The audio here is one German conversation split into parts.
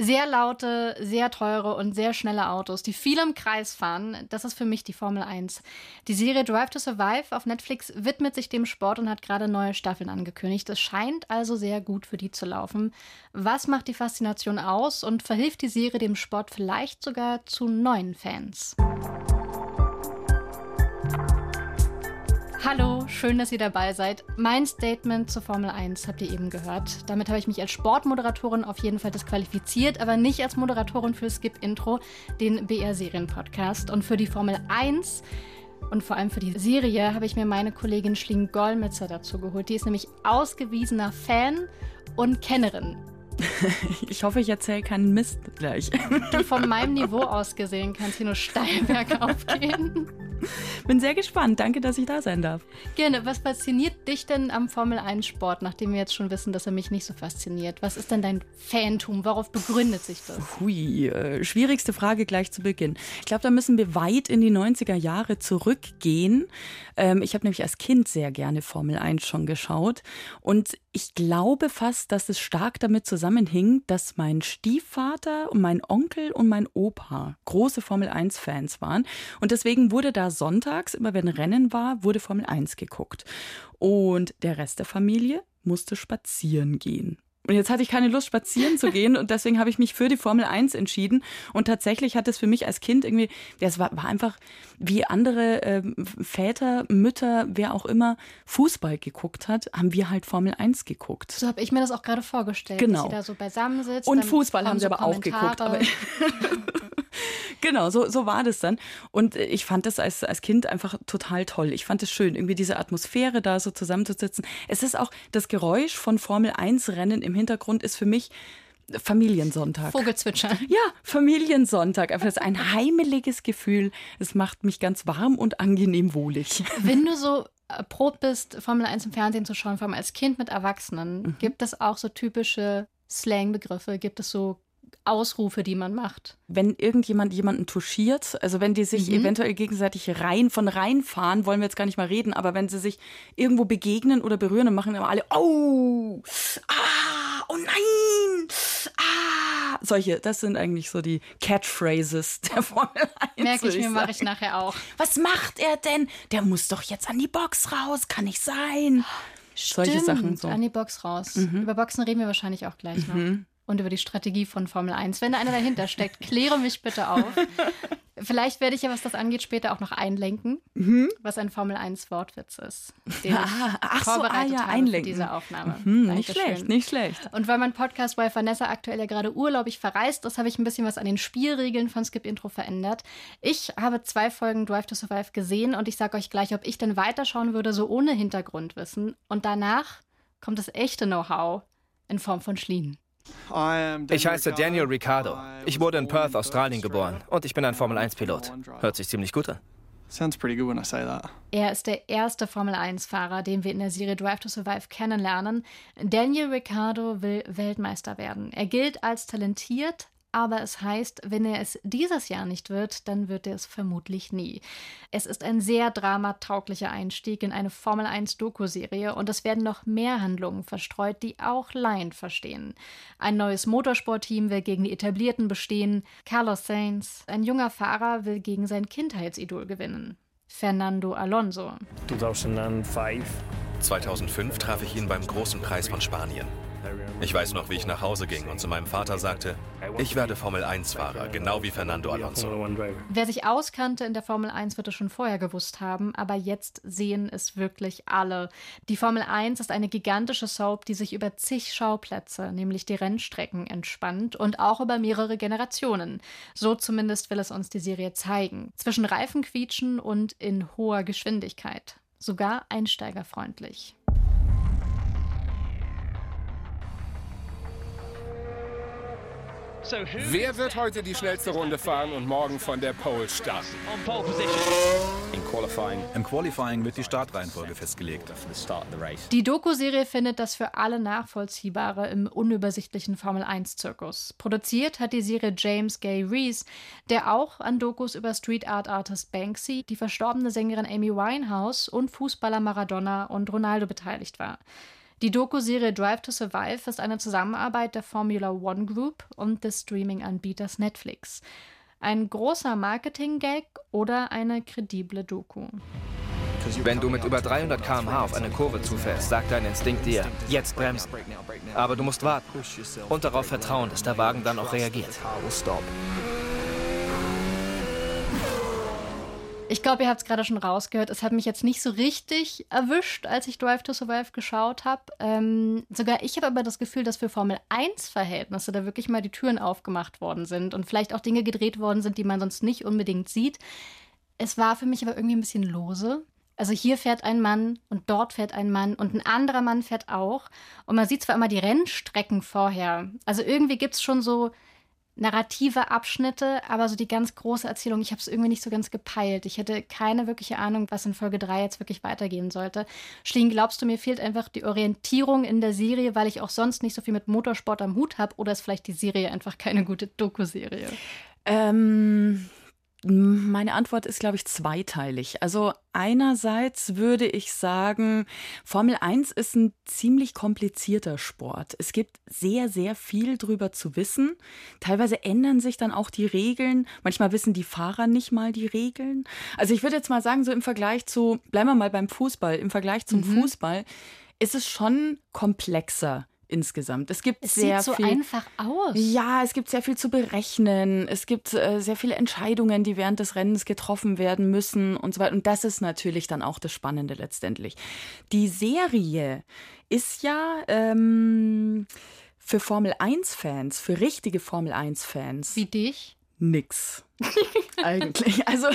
Sehr laute, sehr teure und sehr schnelle Autos, die viel im Kreis fahren, das ist für mich die Formel 1. Die Serie Drive to Survive auf Netflix widmet sich dem Sport und hat gerade neue Staffeln angekündigt. Es scheint also sehr gut für die zu laufen. Was macht die Faszination aus und verhilft die Serie dem Sport vielleicht sogar zu neuen Fans? Hallo, schön, dass ihr dabei seid. Mein Statement zur Formel 1 habt ihr eben gehört. Damit habe ich mich als Sportmoderatorin auf jeden Fall disqualifiziert, aber nicht als Moderatorin für Skip Intro, den BR Serien Podcast. Und für die Formel 1 und vor allem für die Serie habe ich mir meine Kollegin Schling Golmitzer dazu geholt. Die ist nämlich ausgewiesener Fan und Kennerin. Ich hoffe, ich erzähle keinen Mist gleich. Du von meinem Niveau aus gesehen kannst hier nur steil bergauf gehen. Bin sehr gespannt. Danke, dass ich da sein darf. Gerne. Was fasziniert dich denn am Formel 1 Sport, nachdem wir jetzt schon wissen, dass er mich nicht so fasziniert? Was ist denn dein Fantum? Worauf begründet sich das? Hui, äh, schwierigste Frage gleich zu Beginn. Ich glaube, da müssen wir weit in die 90er Jahre zurückgehen. Ähm, ich habe nämlich als Kind sehr gerne Formel 1 schon geschaut. Und ich glaube fast, dass es stark damit zusammenhing, dass mein Stiefvater und mein Onkel und mein Opa große Formel 1 Fans waren. Und deswegen wurde da sonntags, immer wenn Rennen war, wurde Formel 1 geguckt. Und der Rest der Familie musste spazieren gehen. Und jetzt hatte ich keine Lust, spazieren zu gehen und deswegen habe ich mich für die Formel 1 entschieden. Und tatsächlich hat es für mich als Kind irgendwie, das war, war einfach wie andere äh, Väter, Mütter, wer auch immer Fußball geguckt hat, haben wir halt Formel 1 geguckt. So habe ich mir das auch gerade vorgestellt, genau. dass sie da so beisammen sitzt. Und Fußball haben sie aber auch geguckt. Aber genau, so, so war das dann. Und ich fand das als, als Kind einfach total toll. Ich fand es schön, irgendwie diese Atmosphäre da so zusammenzusitzen. Es ist auch das Geräusch von Formel 1 Rennen im Hintergrund ist für mich Familiensonntag. Vogelzwitscher. Ja, Familiensonntag. Einfach ist ein heimeliges Gefühl. Es macht mich ganz warm und angenehm wohlig. Wenn du so erprobt bist, Formel 1 im Fernsehen zu schauen, vor allem als Kind mit Erwachsenen, mhm. gibt es auch so typische Slang-Begriffe? Gibt es so Ausrufe, die man macht. Wenn irgendjemand jemanden touchiert, also wenn die sich mhm. eventuell gegenseitig rein von reinfahren, wollen wir jetzt gar nicht mal reden, aber wenn sie sich irgendwo begegnen oder berühren, dann machen immer alle, oh, ah, oh nein, ah. Solche, das sind eigentlich so die Catchphrases der Formel 1. Merke ich mir, mache ich nachher auch. Was macht er denn? Der muss doch jetzt an die Box raus, kann nicht sein. Stimmt, Solche Sachen. So. An die Box raus. Mhm. Über Boxen reden wir wahrscheinlich auch gleich noch. Mhm und über die Strategie von Formel 1. Wenn da einer dahinter steckt, kläre mich bitte auf. Vielleicht werde ich ja, was das angeht, später auch noch einlenken, mhm. was ein Formel 1 Wortwitz ist. Den ah, ach so, ah, ja, einlenken. diese Aufnahme. Mhm, nicht schlecht, nicht schlecht. Und weil mein Podcast bei Vanessa aktuell ja gerade urlaubig verreist ist, habe ich ein bisschen was an den Spielregeln von Skip Intro verändert. Ich habe zwei Folgen Drive to Survive gesehen und ich sage euch gleich, ob ich denn weiterschauen würde, so ohne Hintergrundwissen. Und danach kommt das echte Know-how in Form von Schlien. Ich heiße Daniel Ricciardo. Ich wurde in Perth, Australien geboren und ich bin ein Formel-1-Pilot. Hört sich ziemlich gut an. Er ist der erste Formel-1-Fahrer, den wir in der Serie Drive to Survive kennenlernen. Daniel Ricciardo will Weltmeister werden. Er gilt als talentiert, aber es heißt, wenn er es dieses Jahr nicht wird, dann wird er es vermutlich nie. Es ist ein sehr dramatauglicher Einstieg in eine Formel 1 Doku-Serie und es werden noch mehr Handlungen verstreut, die auch Laien verstehen. Ein neues Motorsportteam will gegen die Etablierten bestehen. Carlos Sainz, ein junger Fahrer, will gegen sein Kindheitsidol gewinnen. Fernando Alonso. 2005. 2005 traf ich ihn beim Großen Preis von Spanien. Ich weiß noch, wie ich nach Hause ging und zu meinem Vater sagte, ich werde Formel-1-Fahrer, genau wie Fernando Alonso. Wer sich auskannte in der Formel 1, wird es schon vorher gewusst haben, aber jetzt sehen es wirklich alle. Die Formel 1 ist eine gigantische Soap, die sich über zig Schauplätze, nämlich die Rennstrecken, entspannt und auch über mehrere Generationen. So zumindest will es uns die Serie zeigen. Zwischen Reifenquietschen und in hoher Geschwindigkeit. Sogar einsteigerfreundlich. Wer wird heute die schnellste Runde fahren und morgen von der Pole starten? Im Qualifying wird die Startreihenfolge festgelegt. Die Doku-Serie findet das für alle Nachvollziehbare im unübersichtlichen Formel-1-Zirkus. Produziert hat die Serie James Gay Reese, der auch an Dokus über Street Art Artist Banksy, die verstorbene Sängerin Amy Winehouse und Fußballer Maradona und Ronaldo beteiligt war. Die Doku-Serie Drive to Survive ist eine Zusammenarbeit der Formula One Group und des Streaming-Anbieters Netflix. Ein großer Marketing-Gag oder eine kredible Doku? Wenn du mit über 300 km/h auf eine Kurve zufährst, sagt dein Instinkt dir, jetzt bremsen. Aber du musst warten und darauf vertrauen, dass der Wagen dann auch reagiert. Ich glaube, ihr habt es gerade schon rausgehört. Es hat mich jetzt nicht so richtig erwischt, als ich Drive to Survive geschaut habe. Ähm, sogar ich habe aber das Gefühl, dass für Formel 1-Verhältnisse da wirklich mal die Türen aufgemacht worden sind und vielleicht auch Dinge gedreht worden sind, die man sonst nicht unbedingt sieht. Es war für mich aber irgendwie ein bisschen lose. Also hier fährt ein Mann und dort fährt ein Mann und ein anderer Mann fährt auch. Und man sieht zwar immer die Rennstrecken vorher. Also irgendwie gibt es schon so narrative Abschnitte, aber so die ganz große Erzählung, ich habe es irgendwie nicht so ganz gepeilt. Ich hätte keine wirkliche Ahnung, was in Folge 3 jetzt wirklich weitergehen sollte. Schlien, glaubst du, mir fehlt einfach die Orientierung in der Serie, weil ich auch sonst nicht so viel mit Motorsport am Hut habe? Oder ist vielleicht die Serie einfach keine gute Doku-Serie? Ähm, meine Antwort ist, glaube ich, zweiteilig. Also einerseits würde ich sagen, Formel 1 ist ein ziemlich komplizierter Sport. Es gibt sehr, sehr viel drüber zu wissen. Teilweise ändern sich dann auch die Regeln. Manchmal wissen die Fahrer nicht mal die Regeln. Also ich würde jetzt mal sagen, so im Vergleich zu, bleiben wir mal beim Fußball, im Vergleich zum mhm. Fußball ist es schon komplexer insgesamt. Es gibt es sehr sieht so viel, einfach aus. Ja, es gibt sehr viel zu berechnen. Es gibt äh, sehr viele Entscheidungen, die während des Rennens getroffen werden müssen und so weiter. Und das ist natürlich dann auch das Spannende letztendlich. Die Serie ist ja ähm, für Formel 1-Fans, für richtige Formel 1-Fans. Wie dich? Nix. Eigentlich. Also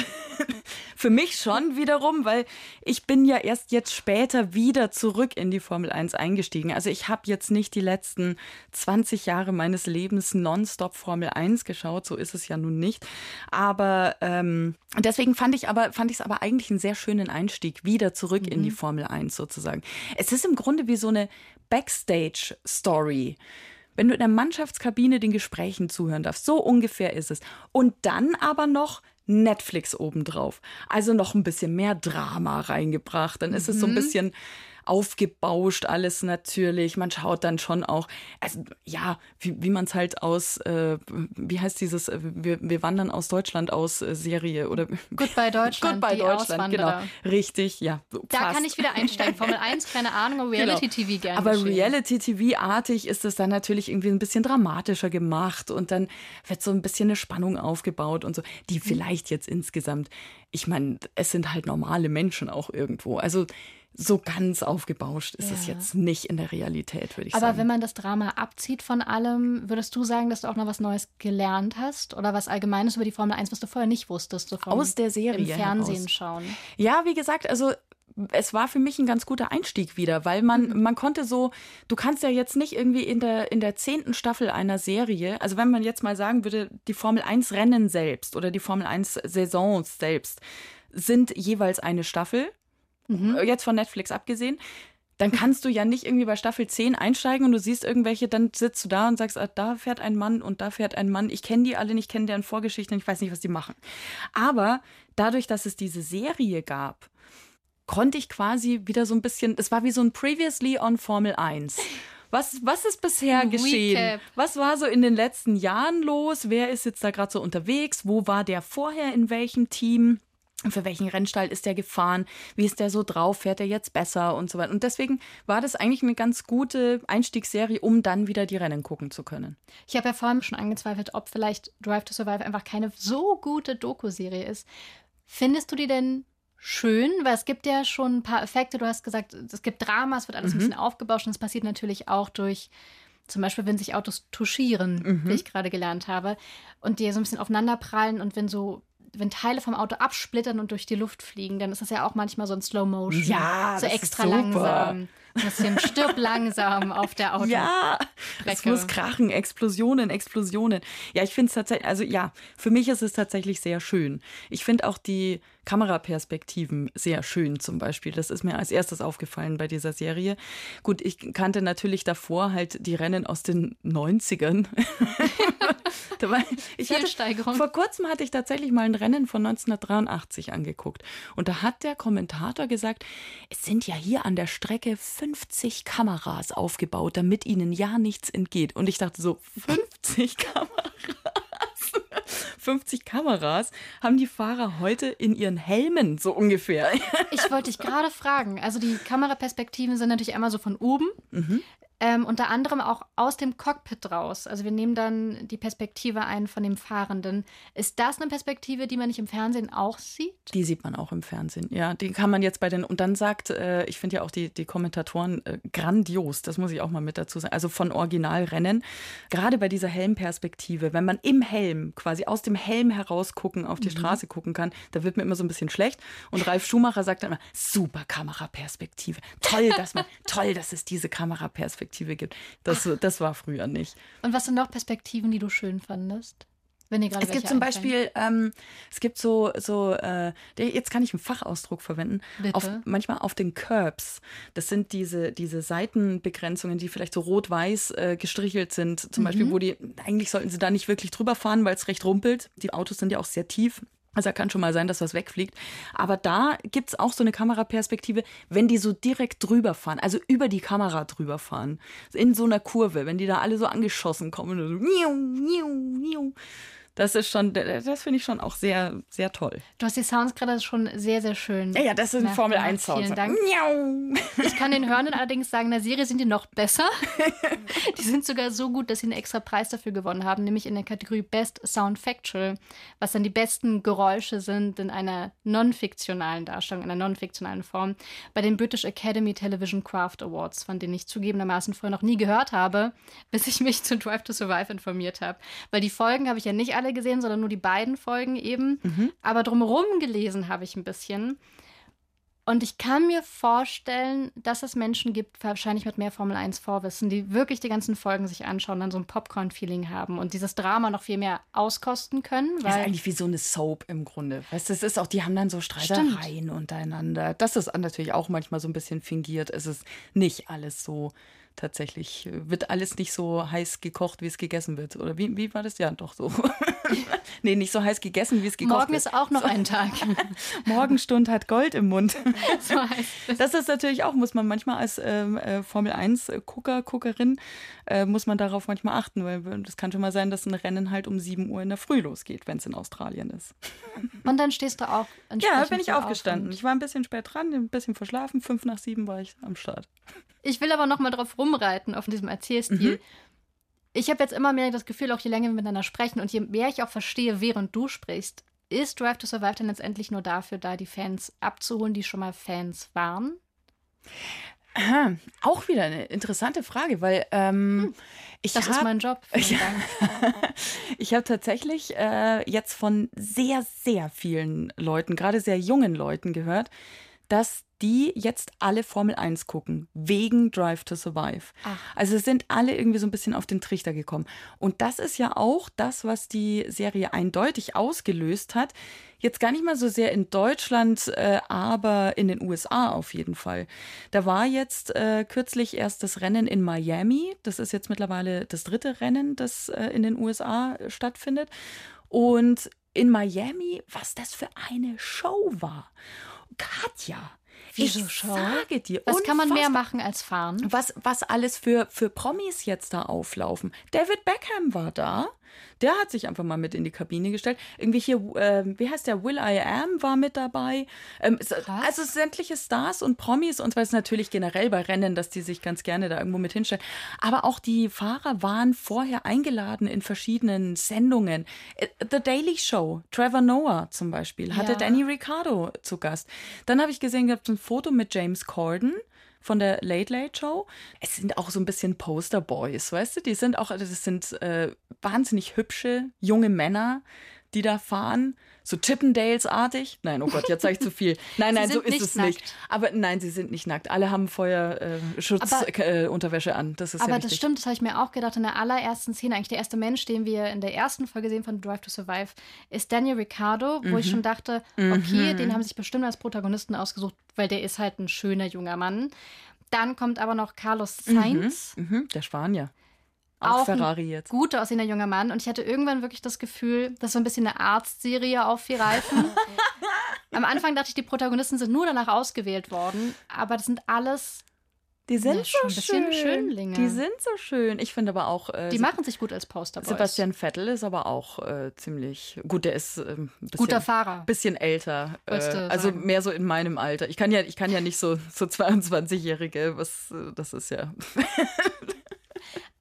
für mich schon wiederum, weil ich bin ja erst jetzt später wieder zurück in die Formel 1 eingestiegen. Also ich habe jetzt nicht die letzten 20 Jahre meines Lebens nonstop Formel 1 geschaut, so ist es ja nun nicht. Aber ähm, deswegen fand ich aber fand ich es aber eigentlich einen sehr schönen Einstieg wieder zurück mhm. in die mhm. Formel 1 sozusagen. Es ist im Grunde wie so eine Backstage-Story wenn du in der Mannschaftskabine den Gesprächen zuhören darfst. So ungefähr ist es. Und dann aber noch Netflix obendrauf. Also noch ein bisschen mehr Drama reingebracht. Dann ist mhm. es so ein mhm. bisschen aufgebauscht alles natürlich. Man schaut dann schon auch, also ja, wie, wie man es halt aus, äh, wie heißt dieses, äh, wir, wir wandern aus Deutschland aus äh, Serie oder Goodbye Deutschland. Goodbye Deutschland, genau. Richtig, ja. Da fast. kann ich wieder einsteigen. Formel 1, keine Ahnung, Reality genau. TV gerne. Aber Reality TV-artig ist es dann natürlich irgendwie ein bisschen dramatischer gemacht und dann wird so ein bisschen eine Spannung aufgebaut und so, die vielleicht jetzt insgesamt, ich meine, es sind halt normale Menschen auch irgendwo. Also so ganz aufgebauscht ist ja. es jetzt nicht in der Realität, würde ich Aber sagen. Aber wenn man das Drama abzieht von allem, würdest du sagen, dass du auch noch was Neues gelernt hast oder was Allgemeines über die Formel 1, was du vorher nicht wusstest? So Aus der Serie. Im Fernsehen heraus. schauen. Ja, wie gesagt, also es war für mich ein ganz guter Einstieg wieder, weil man, mhm. man konnte so, du kannst ja jetzt nicht irgendwie in der, in der zehnten Staffel einer Serie, also wenn man jetzt mal sagen würde, die Formel 1 Rennen selbst oder die Formel 1 Saisons selbst sind jeweils eine Staffel mhm. Äh, jetzt von Netflix abgesehen, dann kannst du ja nicht irgendwie bei Staffel 10 einsteigen und du siehst irgendwelche, dann sitzt du da und sagst, ah, da fährt ein Mann und da fährt ein Mann. Ich kenne die alle nicht, kenne deren Vorgeschichten, ich weiß nicht, was die machen. Aber dadurch, dass es diese Serie gab, konnte ich quasi wieder so ein bisschen, es war wie so ein Previously on Formel 1. Was, was ist bisher geschehen? Recap. Was war so in den letzten Jahren los? Wer ist jetzt da gerade so unterwegs? Wo war der vorher in welchem Team? Für welchen Rennstall ist der gefahren, wie ist der so drauf, fährt er jetzt besser und so weiter. Und deswegen war das eigentlich eine ganz gute Einstiegsserie, um dann wieder die Rennen gucken zu können. Ich habe ja vorhin schon angezweifelt, ob vielleicht Drive to Survive einfach keine so gute Doku-Serie ist. Findest du die denn schön? Weil es gibt ja schon ein paar Effekte. Du hast gesagt, es gibt Drama, es wird alles mhm. ein bisschen aufgebauscht und es passiert natürlich auch durch zum Beispiel, wenn sich Autos touchieren, mhm. wie ich gerade gelernt habe, und die so ein bisschen aufeinander prallen und wenn so wenn Teile vom Auto absplittern und durch die Luft fliegen, dann ist das ja auch manchmal so ein Slow Motion. Ja, so extra langsam. Ein bisschen stirb langsam auf der Auto. Ja, es muss krachen, Explosionen, Explosionen. Ja, ich finde es tatsächlich, also ja, für mich ist es tatsächlich sehr schön. Ich finde auch die Kameraperspektiven sehr schön zum Beispiel. Das ist mir als erstes aufgefallen bei dieser Serie. Gut, ich kannte natürlich davor halt die Rennen aus den 90ern. ich hatte. Vor kurzem hatte ich tatsächlich mal ein Rennen von 1983 angeguckt. Und da hat der Kommentator gesagt, es sind ja hier an der Strecke 50 Kameras aufgebaut, damit ihnen ja nichts entgeht. Und ich dachte so, 50 Kameras? 50 Kameras haben die Fahrer heute in ihren Helmen, so ungefähr. Ich wollte dich gerade fragen. Also die Kameraperspektiven sind natürlich einmal so von oben. Mhm. Ähm, unter anderem auch aus dem Cockpit raus. Also wir nehmen dann die Perspektive ein von dem Fahrenden. Ist das eine Perspektive, die man nicht im Fernsehen auch sieht? Die sieht man auch im Fernsehen, ja. Die kann man jetzt bei den, und dann sagt, äh, ich finde ja auch die, die Kommentatoren äh, grandios, das muss ich auch mal mit dazu sagen. Also von Originalrennen, gerade bei dieser Helmperspektive, wenn man im Helm, quasi aus dem Helm heraus gucken, auf die mhm. Straße gucken kann, da wird mir immer so ein bisschen schlecht. Und Ralf Schumacher sagt dann immer, super Kameraperspektive. Toll, dass man, toll, dass es diese Kameraperspektive Perspektive gibt. Das, das war früher nicht. Und was sind noch Perspektiven, die du schön fandest? Wenn ihr es gibt zum Beispiel, ähm, es gibt so, so äh, jetzt kann ich einen Fachausdruck verwenden, auf, manchmal auf den Curbs. Das sind diese, diese Seitenbegrenzungen, die vielleicht so rot-weiß äh, gestrichelt sind. Zum mhm. Beispiel, wo die, eigentlich sollten sie da nicht wirklich drüber fahren, weil es recht rumpelt. Die Autos sind ja auch sehr tief. Also kann schon mal sein, dass was wegfliegt. Aber da gibt es auch so eine Kameraperspektive, wenn die so direkt drüber fahren, also über die Kamera drüber fahren. In so einer Kurve, wenn die da alle so angeschossen kommen und so, das ist schon, das finde ich schon auch sehr, sehr toll. Du hast die Sounds gerade schon sehr, sehr schön. Ja, ja, das ist ein Formel 1 Sound. Vielen Dank. Ich kann den Hörenden allerdings sagen, in der Serie sind die noch besser. die sind sogar so gut, dass sie einen extra Preis dafür gewonnen haben, nämlich in der Kategorie Best Sound Factual, was dann die besten Geräusche sind in einer non-fiktionalen Darstellung, in einer non-fiktionalen Form, bei den British Academy Television Craft Awards, von denen ich zugegebenermaßen vorher noch nie gehört habe, bis ich mich zu Drive to Survive informiert habe. Weil die Folgen habe ich ja nicht alle alle gesehen, sondern nur die beiden Folgen eben. Mhm. Aber drumherum gelesen habe ich ein bisschen. Und ich kann mir vorstellen, dass es Menschen gibt, wahrscheinlich mit mehr Formel 1 Vorwissen, die wirklich die ganzen Folgen sich anschauen, dann so ein Popcorn-Feeling haben und dieses Drama noch viel mehr auskosten können. das ist eigentlich wie so eine Soap im Grunde. Weißt du, es ist auch, die haben dann so Streitereien Stimmt. untereinander. Das ist natürlich auch manchmal so ein bisschen fingiert. Es ist nicht alles so tatsächlich äh, wird alles nicht so heiß gekocht, wie es gegessen wird. Oder wie, wie war das? Ja, doch so. nee, nicht so heiß gegessen, wie es gekocht Morgen wird. Morgen ist auch noch so. ein Tag. Morgenstund hat Gold im Mund. so heißt es. Das ist natürlich auch, muss man manchmal als ähm, äh, Formel 1-Gucker, Guckerin, äh, muss man darauf manchmal achten, weil das kann schon mal sein, dass ein Rennen halt um 7 Uhr in der Früh losgeht, wenn es in Australien ist. Und dann stehst du auch Ja, bin ich aufgestanden. Auf ich war ein bisschen spät dran, ein bisschen verschlafen. Fünf nach sieben war ich am Start. Ich will aber noch mal drauf rumreiten, auf diesem Erzählstil. Mhm. Ich habe jetzt immer mehr das Gefühl, auch je länger wir miteinander sprechen und je mehr ich auch verstehe, während du sprichst, ist Drive to Survive dann letztendlich nur dafür da, die Fans abzuholen, die schon mal Fans waren? Aha, auch wieder eine interessante Frage, weil ähm, hm, ich das hab, ist mein Job. Ich, ich habe tatsächlich äh, jetzt von sehr, sehr vielen Leuten, gerade sehr jungen Leuten gehört, dass die jetzt alle Formel 1 gucken, wegen Drive to Survive. Ach. Also sind alle irgendwie so ein bisschen auf den Trichter gekommen. Und das ist ja auch das, was die Serie eindeutig ausgelöst hat. Jetzt gar nicht mal so sehr in Deutschland, äh, aber in den USA auf jeden Fall. Da war jetzt äh, kürzlich erst das Rennen in Miami. Das ist jetzt mittlerweile das dritte Rennen, das äh, in den USA stattfindet. Und in Miami, was das für eine Show war. Katja. Wieso ich Show? sage dir, was kann man mehr machen als fahren? Was, was alles für, für Promis jetzt da auflaufen. David Beckham war da. Der hat sich einfach mal mit in die Kabine gestellt. Irgendwie hier, äh, wie heißt der? Will I Am war mit dabei. Ähm, also sämtliche Stars und Promis und was natürlich generell bei Rennen, dass die sich ganz gerne da irgendwo mit hinstellen. Aber auch die Fahrer waren vorher eingeladen in verschiedenen Sendungen. Äh, The Daily Show, Trevor Noah zum Beispiel, hatte ja. Danny Ricciardo zu Gast. Dann habe ich gesehen, gab es ein Foto mit James Corden von der Late Late Show. Es sind auch so ein bisschen Poster Boys, weißt du? Die sind auch, das sind äh, wahnsinnig hübsche junge Männer, die da fahren so Chippendales-artig. Nein, oh Gott, jetzt sage ich zu viel. Nein, nein, so ist es nackt. nicht. Aber nein, sie sind nicht nackt. Alle haben Feuerschutzunterwäsche äh, äh, an. Das ist aber das stimmt, das habe ich mir auch gedacht in der allerersten Szene. Eigentlich der erste Mensch, den wir in der ersten Folge sehen von Drive to Survive, ist Daniel Ricciardo, wo mhm. ich schon dachte, okay, mhm. den haben sich bestimmt als Protagonisten ausgesucht, weil der ist halt ein schöner junger Mann. Dann kommt aber noch Carlos Sainz. Mhm. mhm der Spanier. Auch, auch Ferrari jetzt. Gut aussehender junger Mann. Und ich hatte irgendwann wirklich das Gefühl, das so ein bisschen eine Arztserie auf vier Reifen. Am Anfang dachte ich, die Protagonisten sind nur danach ausgewählt worden. Aber das sind alles die sind ja, so schön. Schönlinge. Die sind so schön. Ich finde aber auch. Äh, die machen sich gut als Posterboys. Sebastian Vettel ist aber auch äh, ziemlich gut. Der ist äh, ein bisschen, guter Fahrer. Bisschen älter. Äh, also sagen. mehr so in meinem Alter. Ich kann ja, ich kann ja nicht so so 22-Jährige. Was äh, das ist ja.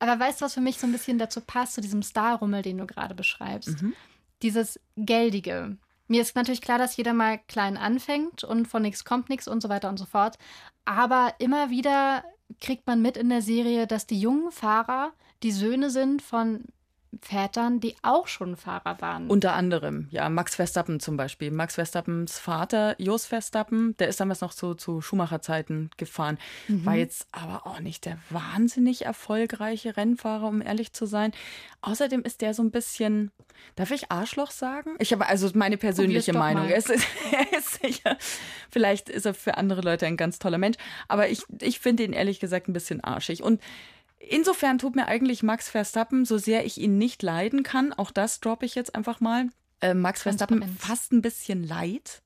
aber weißt du, was für mich so ein bisschen dazu passt zu diesem Star-Rummel, den du gerade beschreibst? Mhm. Dieses geldige. Mir ist natürlich klar, dass jeder mal klein anfängt und von nichts kommt nichts und so weiter und so fort. Aber immer wieder kriegt man mit in der Serie, dass die jungen Fahrer die Söhne sind von Vätern, die auch schon Fahrer waren. Unter anderem, ja, Max Verstappen zum Beispiel. Max Verstappens Vater, Jos Verstappen, der ist damals noch zu, zu Schumacher-Zeiten gefahren. Mhm. War jetzt aber auch nicht der wahnsinnig erfolgreiche Rennfahrer, um ehrlich zu sein. Außerdem ist der so ein bisschen, darf ich Arschloch sagen? Ich habe also meine persönliche Meinung. Er ist, er ist sicher, vielleicht ist er für andere Leute ein ganz toller Mensch, aber ich, ich finde ihn ehrlich gesagt ein bisschen arschig. Und Insofern tut mir eigentlich Max Verstappen, so sehr ich ihn nicht leiden kann, auch das droppe ich jetzt einfach mal, äh, Max Verstappen fast ein bisschen leid,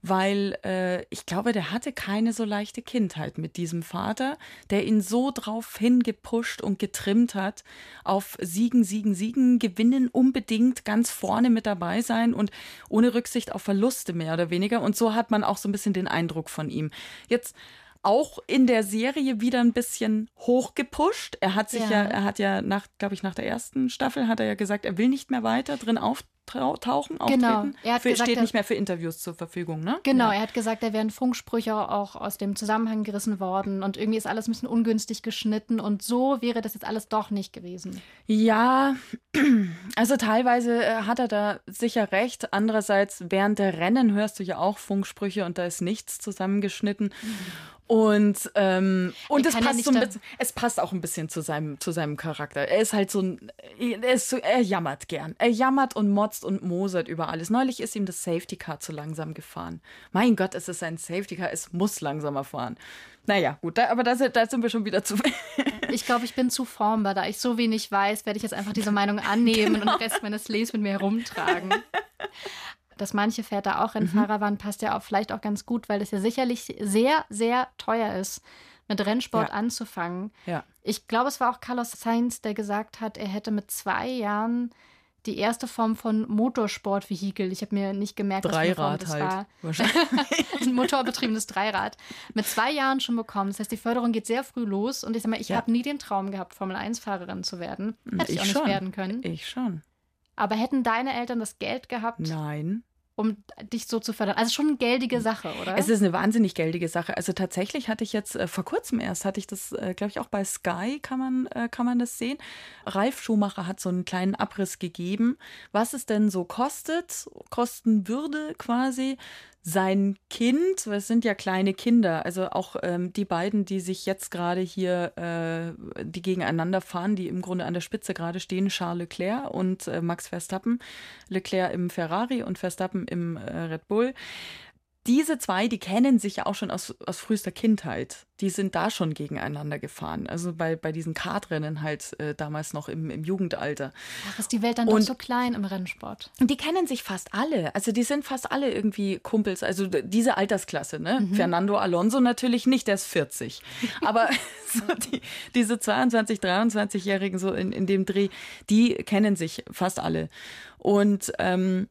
weil äh, ich glaube, der hatte keine so leichte Kindheit mit diesem Vater, der ihn so drauf hingepusht und getrimmt hat, auf Siegen, Siegen, Siegen, gewinnen, unbedingt ganz vorne mit dabei sein und ohne Rücksicht auf Verluste mehr oder weniger. Und so hat man auch so ein bisschen den Eindruck von ihm. Jetzt auch in der Serie wieder ein bisschen hochgepusht. Er hat sich ja, ja er hat ja nach, glaube ich, nach der ersten Staffel hat er ja gesagt, er will nicht mehr weiter drin auftauchen tauchen, auftreten. Genau. Er hat für, gesagt, steht nicht mehr für Interviews zur Verfügung, ne? Genau, ja. er hat gesagt, da wären Funksprüche auch aus dem Zusammenhang gerissen worden und irgendwie ist alles ein bisschen ungünstig geschnitten und so wäre das jetzt alles doch nicht gewesen. Ja, also teilweise äh, hat er da sicher recht. Andererseits, während der Rennen hörst du ja auch Funksprüche und da ist nichts zusammengeschnitten. Mhm. Und, ähm, und es passt, so ein bisschen, es passt auch ein bisschen zu seinem, zu seinem Charakter. Er ist halt so ein, er, ist so, er jammert gern. Er jammert und motzt und mosert über alles. Neulich ist ihm das Safety Car zu langsam gefahren. Mein Gott, es ist ein Safety Car, es muss langsamer fahren. Naja, gut, da, aber da, da sind wir schon wieder zu. ich glaube, ich bin zu formbar. Da ich so wenig weiß, werde ich jetzt einfach diese Meinung annehmen genau. und den Rest meines Lebens mit mir herumtragen dass manche Väter auch Rennfahrer mhm. waren, passt ja auch vielleicht auch ganz gut, weil es ja sicherlich sehr, sehr teuer ist, mit Rennsport ja. anzufangen. Ja. Ich glaube, es war auch Carlos Sainz, der gesagt hat, er hätte mit zwei Jahren die erste Form von Motorsportvehikel. Ich habe mir nicht gemerkt, Dreirad was das halt. war. Wahrscheinlich. Ein motorbetriebenes Dreirad. Mit zwei Jahren schon bekommen. Das heißt, die Förderung geht sehr früh los. Und ich sag mal, ich ja. habe nie den Traum gehabt, Formel-1-Fahrerin zu werden. Hätte ich, ich auch nicht schon. werden können. Ich schon. Aber hätten deine Eltern das Geld gehabt? Nein um dich so zu fördern. Also schon eine geldige Sache, oder? Es ist eine wahnsinnig geldige Sache. Also tatsächlich hatte ich jetzt äh, vor kurzem erst, hatte ich das, äh, glaube ich, auch bei Sky kann man, äh, kann man das sehen. Ralf Schumacher hat so einen kleinen Abriss gegeben, was es denn so kostet, kosten würde quasi, sein Kind, es sind ja kleine Kinder, also auch ähm, die beiden, die sich jetzt gerade hier, äh, die gegeneinander fahren, die im Grunde an der Spitze gerade stehen, Charles Leclerc und äh, Max Verstappen, Leclerc im Ferrari und Verstappen im äh, Red Bull diese zwei, die kennen sich ja auch schon aus, aus frühester Kindheit. Die sind da schon gegeneinander gefahren. Also bei, bei diesen Kartrennen halt äh, damals noch im, im Jugendalter. Ach, ist die Welt dann und doch so klein im Rennsport. Die kennen sich fast alle. Also die sind fast alle irgendwie Kumpels. Also diese Altersklasse, ne? Mhm. Fernando Alonso natürlich nicht, der ist 40. Aber so die, diese 22, 23-Jährigen so in, in dem Dreh, die kennen sich fast alle. Und ähm,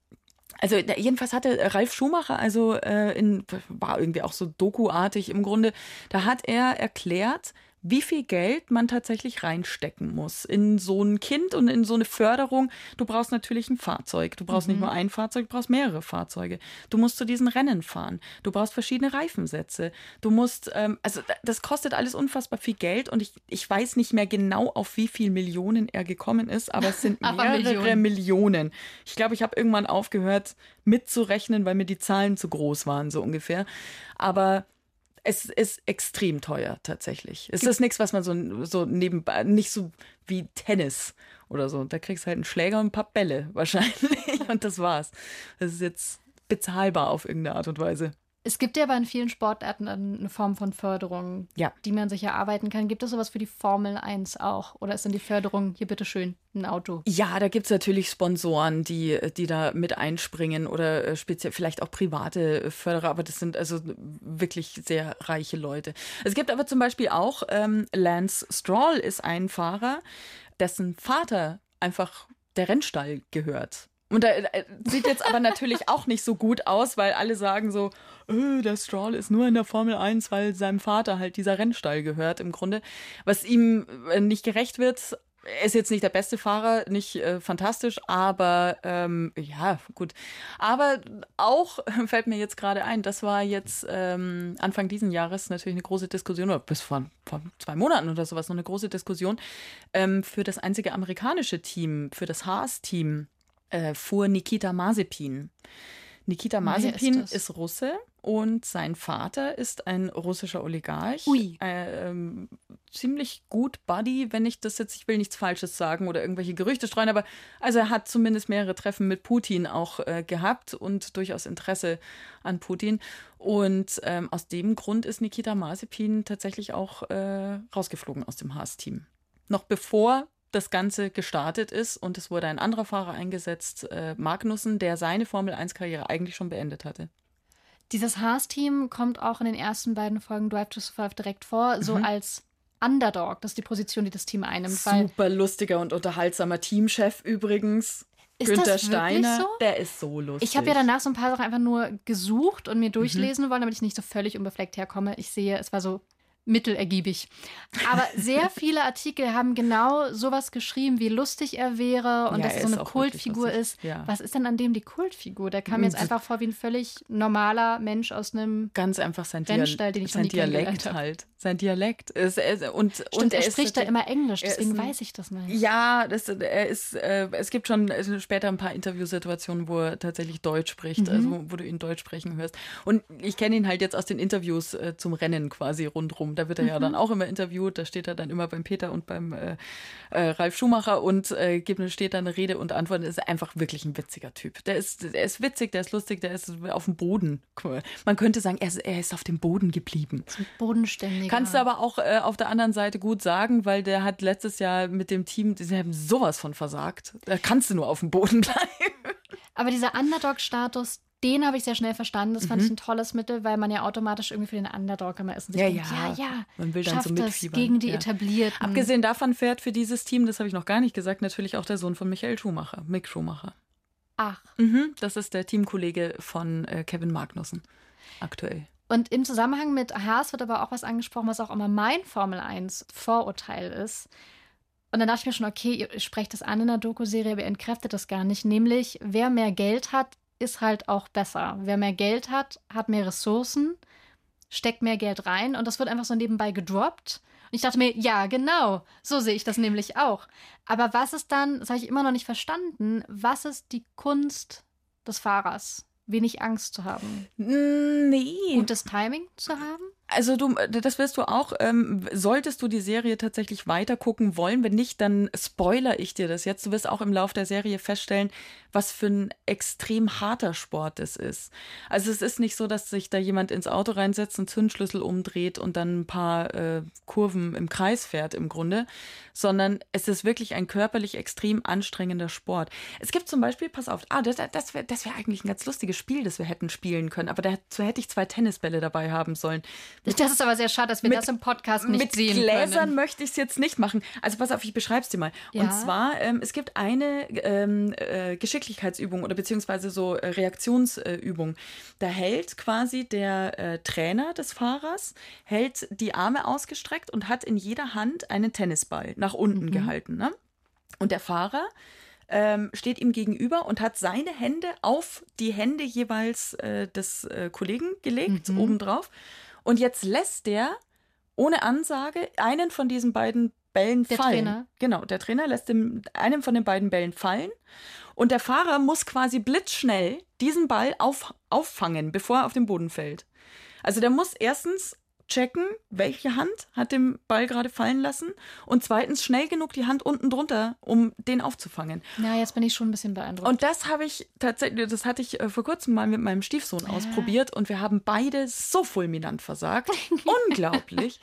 also jedenfalls hatte Ralf Schumacher, also äh, in, war irgendwie auch so dokuartig im Grunde, da hat er erklärt, wie viel Geld man tatsächlich reinstecken muss in so ein Kind und in so eine Förderung. Du brauchst natürlich ein Fahrzeug. Du brauchst mhm. nicht nur ein Fahrzeug, du brauchst mehrere Fahrzeuge. Du musst zu diesen Rennen fahren. Du brauchst verschiedene Reifensätze. Du musst, ähm, also das kostet alles unfassbar viel Geld und ich, ich weiß nicht mehr genau, auf wie viel Millionen er gekommen ist, aber es sind mehrere Millionen. Millionen. Ich glaube, ich habe irgendwann aufgehört mitzurechnen, weil mir die Zahlen zu groß waren, so ungefähr. Aber es ist extrem teuer tatsächlich. Es ist nichts, was man so, so nebenbei, nicht so wie Tennis oder so. Da kriegst du halt einen Schläger und ein paar Bälle wahrscheinlich und das war's. Das ist jetzt bezahlbar auf irgendeine Art und Weise. Es gibt ja aber in vielen Sportarten eine Form von Förderung, ja. die man sich erarbeiten kann. Gibt es sowas für die Formel 1 auch? Oder ist dann die Förderung, hier bitteschön, ein Auto? Ja, da gibt es natürlich Sponsoren, die, die da mit einspringen oder äh, speziell vielleicht auch private Förderer, aber das sind also wirklich sehr reiche Leute. Es gibt aber zum Beispiel auch ähm, Lance Stroll ist ein Fahrer, dessen Vater einfach der Rennstall gehört. Und da äh, sieht jetzt aber natürlich auch nicht so gut aus, weil alle sagen so, äh, der Stroll ist nur in der Formel 1, weil seinem Vater halt dieser Rennstall gehört im Grunde. Was ihm äh, nicht gerecht wird, er ist jetzt nicht der beste Fahrer, nicht äh, fantastisch, aber ähm, ja, gut. Aber auch fällt mir jetzt gerade ein, das war jetzt ähm, Anfang diesen Jahres natürlich eine große Diskussion, oder bis vor, vor zwei Monaten oder sowas, noch eine große Diskussion ähm, für das einzige amerikanische Team, für das Haas-Team äh, fuhr Nikita Mazepin. Nikita Mazepin ist, ist, Russe und sein Vater ist ein russischer Oligarch. Ui. Äh, ähm, ziemlich gut Buddy, wenn ich das jetzt, ich will nichts Falsches sagen oder irgendwelche Gerüchte streuen, aber also er hat zumindest mehrere Treffen mit Putin auch äh, gehabt und durchaus Interesse an Putin. Und ähm, aus dem Grund ist Nikita Mazepin tatsächlich auch äh, rausgeflogen aus dem Haas-Team. Noch bevor das Ganze gestartet ist und es wurde ein anderer Fahrer eingesetzt, äh, Magnussen, der seine Formel-1-Karriere eigentlich schon beendet hatte. Dieses Haas-Team kommt auch in den ersten beiden Folgen Drive to Survive direkt vor, so mhm. als Underdog. Das ist die Position, die das Team einnimmt. Super lustiger und unterhaltsamer Teamchef übrigens. Ist Günther Steiner, so? der ist so lustig. Ich habe ja danach so ein paar Sachen einfach nur gesucht und mir mhm. durchlesen mhm. wollen, damit ich nicht so völlig unbefleckt herkomme. Ich sehe, es war so mittelergiebig. Aber sehr viele Artikel haben genau sowas geschrieben, wie lustig er wäre und ja, dass er so eine Kultfigur ist. Ja. Was ist denn an dem die Kultfigur? Der kam jetzt einfach vor wie ein völlig normaler Mensch aus einem ganz einfach sein, Rennstall, den ich sein Dialekt halt. Sein Dialekt ist und Stimmt, und er, er spricht da immer Englisch, deswegen ein, weiß ich das nicht. Ja, das, er ist. Äh, es gibt schon also später ein paar Interviewsituationen, wo er tatsächlich Deutsch spricht, mhm. also wo du ihn Deutsch sprechen hörst. Und ich kenne ihn halt jetzt aus den Interviews äh, zum Rennen quasi rundrum da wird er mhm. ja dann auch immer interviewt. Da steht er dann immer beim Peter und beim äh, äh, Ralf Schumacher und äh, gibt, steht dann Rede und Antwort. Das ist einfach wirklich ein witziger Typ. Der ist, der ist witzig, der ist lustig, der ist auf dem Boden. Man könnte sagen, er ist, er ist auf dem Boden geblieben. Bodenständig. Kannst du aber auch äh, auf der anderen Seite gut sagen, weil der hat letztes Jahr mit dem Team, sie haben sowas von versagt. Da kannst du nur auf dem Boden bleiben. Aber dieser Underdog-Status, den habe ich sehr schnell verstanden. Das fand mhm. ich ein tolles Mittel, weil man ja automatisch irgendwie für den Underdog immer ist. Und ja, denkt, ja, ja, ja, man will dann so mitfiebern. gegen die ja. etablierten. Abgesehen davon fährt für dieses Team, das habe ich noch gar nicht gesagt, natürlich auch der Sohn von Michael Schumacher, Mick Schumacher. Ach. Mhm, das ist der Teamkollege von äh, Kevin Magnussen aktuell. Und im Zusammenhang mit Haas wird aber auch was angesprochen, was auch immer mein Formel 1 Vorurteil ist. Und dann dachte ich mir schon, okay, ihr sprecht das an in der Doku-Serie, aber ihr entkräftet das gar nicht. Nämlich, wer mehr Geld hat, ist halt auch besser. Wer mehr Geld hat, hat mehr Ressourcen, steckt mehr Geld rein und das wird einfach so nebenbei gedroppt. Und ich dachte mir, ja, genau, so sehe ich das nämlich auch. Aber was ist dann, das habe ich immer noch nicht verstanden, was ist die Kunst des Fahrers? Wenig Angst zu haben. Nee. Gutes Timing zu haben? Also du, das wirst du auch. Ähm, solltest du die Serie tatsächlich weiter gucken wollen, wenn nicht, dann spoiler ich dir das jetzt. Du wirst auch im Lauf der Serie feststellen, was für ein extrem harter Sport es ist. Also es ist nicht so, dass sich da jemand ins Auto reinsetzt, einen Zündschlüssel umdreht und dann ein paar äh, Kurven im Kreis fährt im Grunde, sondern es ist wirklich ein körperlich extrem anstrengender Sport. Es gibt zum Beispiel, pass auf, ah, das, das wäre das wär eigentlich ein ganz lustiges Spiel, das wir hätten spielen können, aber dazu hätte ich zwei Tennisbälle dabei haben sollen. Das ist aber sehr schade, dass wir mit, das im Podcast nicht mit sehen Mit Gläsern können. möchte ich es jetzt nicht machen. Also pass auf, ich beschreibe es dir mal. Ja. Und zwar, ähm, es gibt eine ähm, äh, Geschicklichkeitsübung oder beziehungsweise so äh, Reaktionsübung. Da hält quasi der äh, Trainer des Fahrers, hält die Arme ausgestreckt und hat in jeder Hand einen Tennisball nach unten mhm. gehalten. Ne? Und der Fahrer ähm, steht ihm gegenüber und hat seine Hände auf die Hände jeweils äh, des äh, Kollegen gelegt, mhm. obendrauf. Und jetzt lässt der ohne Ansage einen von diesen beiden Bällen der fallen. Trainer. Genau, der Trainer lässt dem, einen von den beiden Bällen fallen und der Fahrer muss quasi blitzschnell diesen Ball auf, auffangen, bevor er auf den Boden fällt. Also der muss erstens checken, welche Hand hat den Ball gerade fallen lassen und zweitens schnell genug die Hand unten drunter, um den aufzufangen. Ja, jetzt bin ich schon ein bisschen beeindruckt. Und das habe ich tatsächlich, das hatte ich äh, vor kurzem mal mit meinem Stiefsohn ja. ausprobiert und wir haben beide so fulminant versagt. Unglaublich.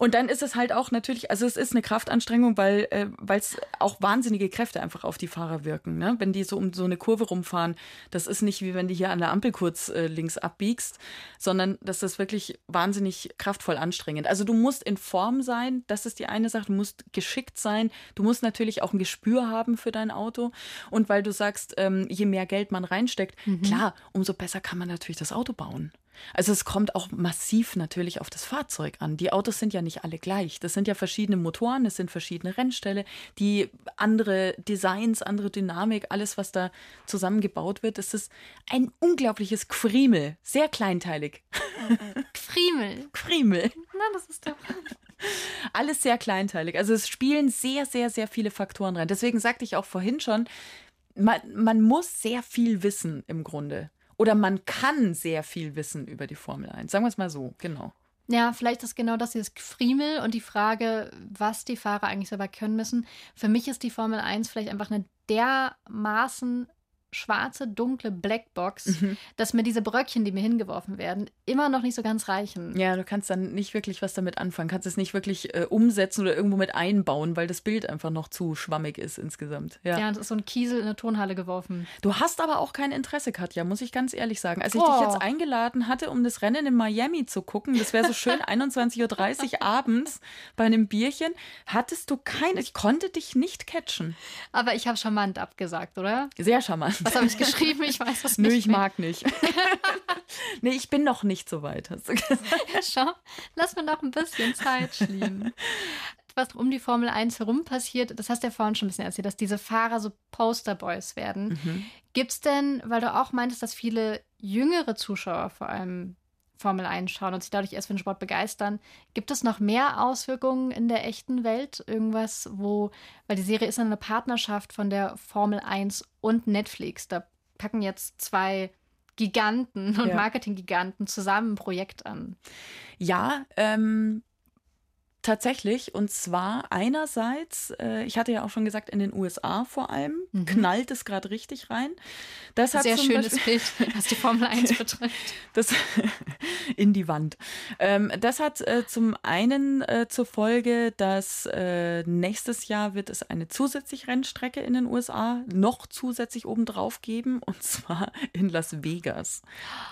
Und dann ist es halt auch natürlich, also es ist eine Kraftanstrengung, weil äh, es auch wahnsinnige Kräfte einfach auf die Fahrer wirken. Ne? Wenn die so um so eine Kurve rumfahren, das ist nicht wie wenn du hier an der Ampel kurz äh, links abbiegst, sondern das ist wirklich wahnsinnig kraftvoll anstrengend. Also du musst in Form sein, das ist die eine Sache, du musst geschickt sein, du musst natürlich auch ein Gespür haben für dein Auto. Und weil du sagst, ähm, je mehr Geld man reinsteckt, mhm. klar, umso besser kann man natürlich das Auto bauen. Also es kommt auch massiv natürlich auf das Fahrzeug an. Die Autos sind ja nicht alle gleich. Das sind ja verschiedene Motoren, es sind verschiedene Rennställe, die andere Designs, andere Dynamik, alles, was da zusammengebaut wird. Es ist ein unglaubliches Gfriemel, sehr kleinteilig. Gfriemel. Gfriemel. Na, das ist doch. Alles sehr kleinteilig. Also es spielen sehr, sehr, sehr viele Faktoren rein. Deswegen sagte ich auch vorhin schon, man, man muss sehr viel wissen im Grunde oder man kann sehr viel wissen über die Formel 1. Sagen wir es mal so, genau. Ja, vielleicht ist genau das dieses Friemel und die Frage, was die Fahrer eigentlich selber können müssen. Für mich ist die Formel 1 vielleicht einfach eine dermaßen schwarze, dunkle Blackbox, mhm. dass mir diese Bröckchen, die mir hingeworfen werden, immer noch nicht so ganz reichen. Ja, du kannst dann nicht wirklich was damit anfangen, kannst es nicht wirklich äh, umsetzen oder irgendwo mit einbauen, weil das Bild einfach noch zu schwammig ist insgesamt. Ja, ja es ist so ein Kiesel in eine Turnhalle geworfen. Du hast aber auch kein Interesse, Katja, muss ich ganz ehrlich sagen. Als ich oh. dich jetzt eingeladen hatte, um das Rennen in Miami zu gucken, das wäre so schön 21.30 Uhr abends bei einem Bierchen, hattest du kein, ich konnte dich nicht catchen. Aber ich habe charmant abgesagt, oder? Sehr charmant. Was habe ich geschrieben? Ich weiß es nicht. Nö, ich mehr. mag nicht. nee, ich bin noch nicht so weit, hast du gesagt. Schau, lass mir noch ein bisschen Zeit schieben. Was um die Formel 1 herum passiert, das hast du ja vorhin schon ein bisschen erzählt, dass diese Fahrer so Posterboys werden. Mhm. Gibt es denn, weil du auch meintest, dass viele jüngere Zuschauer vor allem Formel 1 schauen und sich dadurch erst für den Sport begeistern. Gibt es noch mehr Auswirkungen in der echten Welt? Irgendwas, wo, weil die Serie ist eine Partnerschaft von der Formel 1 und Netflix. Da packen jetzt zwei Giganten und ja. Marketinggiganten zusammen ein Projekt an. Ja, ähm, Tatsächlich, und zwar einerseits, äh, ich hatte ja auch schon gesagt, in den USA vor allem, mhm. knallt es gerade richtig rein. Das hat Sehr schönes Beispiel, Bild, was die Formel 1 betrifft. Das in die Wand. Ähm, das hat äh, zum einen äh, zur Folge, dass äh, nächstes Jahr wird es eine zusätzliche Rennstrecke in den USA noch zusätzlich obendrauf geben, und zwar in Las Vegas.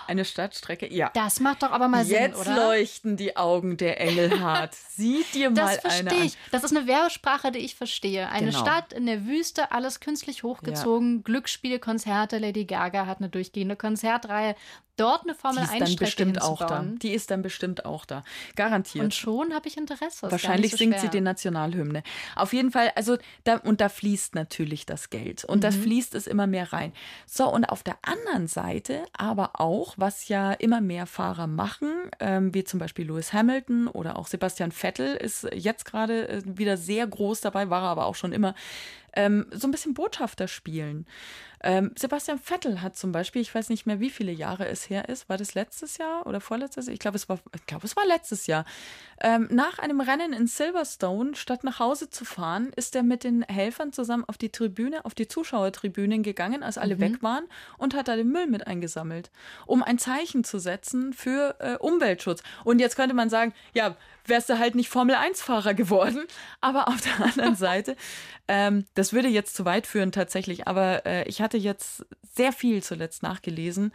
Eine Stadtstrecke, ja. Das macht doch aber mal Sinn, oder? Jetzt leuchten die Augen der Engelhart. Sie Biet dir mal das verstehe ich. Das ist eine Werbesprache, die ich verstehe. Eine genau. Stadt in der Wüste, alles künstlich hochgezogen, ja. Glücksspiele, Konzerte. Lady Gaga hat eine durchgehende Konzertreihe dort eine Formel 1 Strecke bestimmt auch da. Die ist dann bestimmt auch da. Garantiert. Und schon habe ich Interesse. Wahrscheinlich so singt schwer. sie die Nationalhymne. Auf jeden Fall, also da, und da fließt natürlich das Geld. Und mhm. das fließt es immer mehr rein. So, und auf der anderen Seite aber auch, was ja immer mehr Fahrer machen, ähm, wie zum Beispiel Lewis Hamilton oder auch Sebastian Vettel ist jetzt gerade äh, wieder sehr groß dabei, war er aber auch schon immer, ähm, so ein bisschen Botschafter spielen. Ähm, Sebastian Vettel hat zum Beispiel, ich weiß nicht mehr, wie viele Jahre es her ist, war das letztes Jahr oder vorletztes Jahr? Ich glaube, es war, ich glaube, es war letztes Jahr. Ähm, nach einem Rennen in Silverstone, statt nach Hause zu fahren, ist er mit den Helfern zusammen auf die Tribüne, auf die Zuschauertribünen gegangen, als alle mhm. weg waren und hat da den Müll mit eingesammelt, um ein Zeichen zu setzen für äh, Umweltschutz. Und jetzt könnte man sagen, ja, wärst du halt nicht Formel-1-Fahrer geworden. Aber auf der anderen Seite, ähm, das würde jetzt zu weit führen tatsächlich. Aber äh, ich hatte jetzt sehr viel zuletzt nachgelesen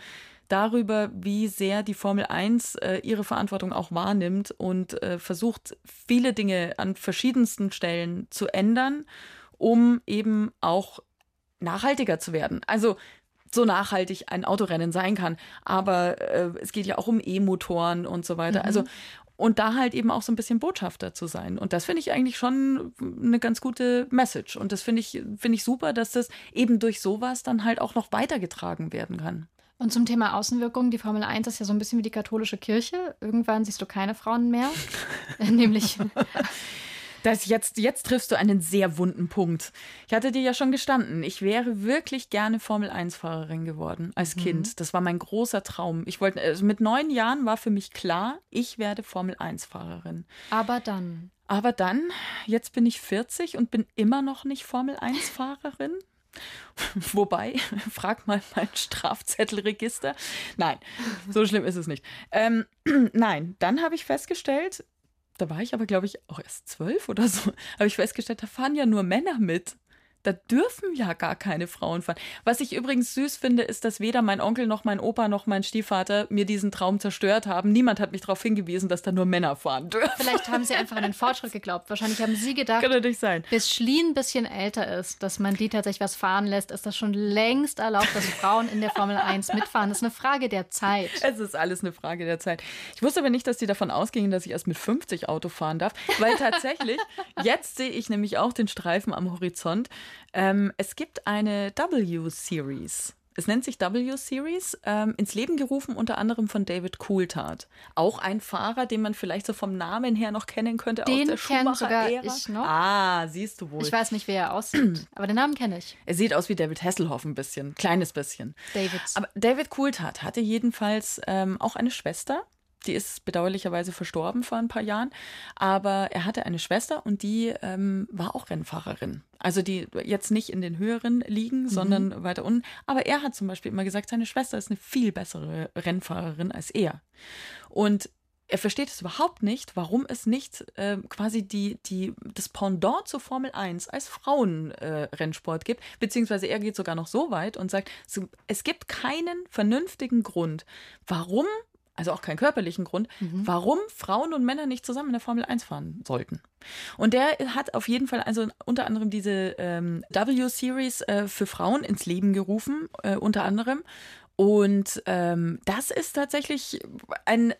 darüber, wie sehr die Formel 1 äh, ihre Verantwortung auch wahrnimmt und äh, versucht, viele Dinge an verschiedensten Stellen zu ändern, um eben auch nachhaltiger zu werden. Also so nachhaltig ein Autorennen sein kann. Aber äh, es geht ja auch um E-Motoren und so weiter. Mhm. Also und da halt eben auch so ein bisschen Botschafter zu sein. Und das finde ich eigentlich schon eine ganz gute Message. Und das finde ich, finde ich super, dass das eben durch sowas dann halt auch noch weitergetragen werden kann. Und zum Thema Außenwirkung, die Formel 1 ist ja so ein bisschen wie die katholische Kirche. Irgendwann siehst du keine Frauen mehr. Nämlich Das jetzt, jetzt triffst du einen sehr wunden Punkt. Ich hatte dir ja schon gestanden, ich wäre wirklich gerne Formel-1-Fahrerin geworden als mhm. Kind. Das war mein großer Traum. Ich wollte, also mit neun Jahren war für mich klar, ich werde Formel-1-Fahrerin. Aber dann. Aber dann, jetzt bin ich 40 und bin immer noch nicht Formel-1-Fahrerin. Wobei, frag mal mein Strafzettelregister. Nein, so schlimm ist es nicht. Ähm, nein, dann habe ich festgestellt, da war ich aber, glaube ich, auch erst zwölf oder so, habe ich festgestellt, da fahren ja nur Männer mit da dürfen ja gar keine Frauen fahren. Was ich übrigens süß finde, ist, dass weder mein Onkel noch mein Opa noch mein Stiefvater mir diesen Traum zerstört haben. Niemand hat mich darauf hingewiesen, dass da nur Männer fahren dürfen. Vielleicht haben sie einfach an den Fortschritt geglaubt. Wahrscheinlich haben sie gedacht, Kann natürlich sein. bis Schlien ein bisschen älter ist, dass man die tatsächlich was fahren lässt, ist das schon längst erlaubt, dass Frauen in der Formel 1 mitfahren. Das ist eine Frage der Zeit. Es ist alles eine Frage der Zeit. Ich wusste aber nicht, dass die davon ausgingen, dass ich erst mit 50 Auto fahren darf, weil tatsächlich, jetzt sehe ich nämlich auch den Streifen am Horizont. Ähm, es gibt eine W-Series. Es nennt sich W-Series, ähm, ins Leben gerufen unter anderem von David Coulthard. Auch ein Fahrer, den man vielleicht so vom Namen her noch kennen könnte den aus der noch. Ah, siehst du wohl. Ich weiß nicht, wer er aussieht, aber den Namen kenne ich. Er sieht aus wie David Hasselhoff ein bisschen, kleines bisschen. David. Aber David Coulthard hatte jedenfalls ähm, auch eine Schwester, die ist bedauerlicherweise verstorben vor ein paar Jahren. Aber er hatte eine Schwester und die ähm, war auch Rennfahrerin. Also die jetzt nicht in den höheren Ligen, mhm. sondern weiter unten. Aber er hat zum Beispiel immer gesagt, seine Schwester ist eine viel bessere Rennfahrerin als er. Und er versteht es überhaupt nicht, warum es nicht äh, quasi die, die, das Pendant zur Formel 1 als Frauenrennsport äh, gibt, beziehungsweise er geht sogar noch so weit und sagt, es gibt keinen vernünftigen Grund, warum also auch keinen körperlichen Grund, mhm. warum Frauen und Männer nicht zusammen in der Formel 1 fahren sollten. Und der hat auf jeden Fall also unter anderem diese ähm, W-Series äh, für Frauen ins Leben gerufen, äh, unter anderem. Und ähm, das ist tatsächlich ein,